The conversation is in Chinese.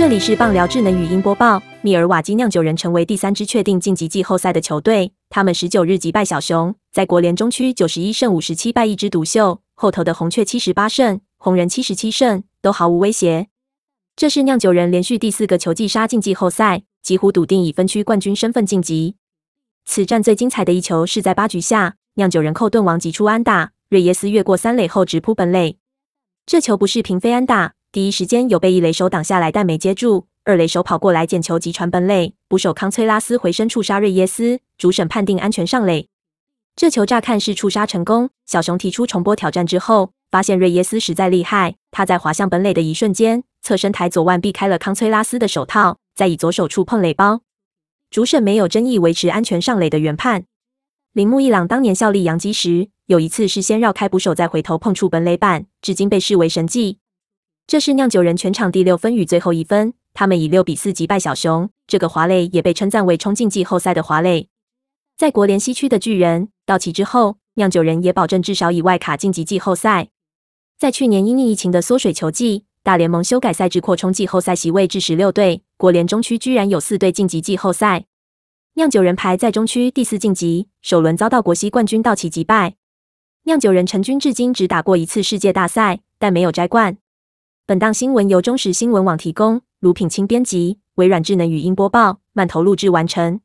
这里是棒聊智能语音播报。密尔瓦基酿酒人成为第三支确定晋级季后赛的球队。他们十九日击败小熊，在国联中区九十一胜五十七败一枝独秀。后头的红雀七十八胜，红人七十七胜，都毫无威胁。这是酿酒人连续第四个球季杀进季后赛，几乎笃定以分区冠军身份晋级。此战最精彩的一球是在八局下，酿酒人寇顿王击出安打，瑞耶斯越过三垒后直扑本垒。这球不是平飞安打。第一时间有被一垒手挡下来，但没接住。二垒手跑过来捡球，及传本垒，捕手康崔拉斯回身触杀瑞耶斯，主审判定安全上垒。这球乍看是触杀成功。小熊提出重播挑战之后，发现瑞耶斯实在厉害。他在滑向本垒的一瞬间，侧身抬左腕避开了康崔拉斯的手套，再以左手触碰垒包。主审没有争议，维持安全上垒的原判。铃木一朗当年效力洋基时，有一次是先绕开捕手，再回头碰触本垒板，至今被视为神迹。这是酿酒人全场第六分与最后一分，他们以六比四击败小熊。这个华磊也被称赞为冲进季后赛的华磊。在国联西区的巨人到齐之后，酿酒人也保证至少以外卡晋级季后赛。在去年因疫情的缩水球季，大联盟修改赛制，扩充季后赛席位至十六队，国联中区居然有四队晋级季后赛。酿酒人排在中区第四晋级，首轮遭到国西冠军道奇击败。酿酒人成军至今只打过一次世界大赛，但没有摘冠。本档新闻由中时新闻网提供，卢品清编辑，微软智能语音播报，慢投录制完成。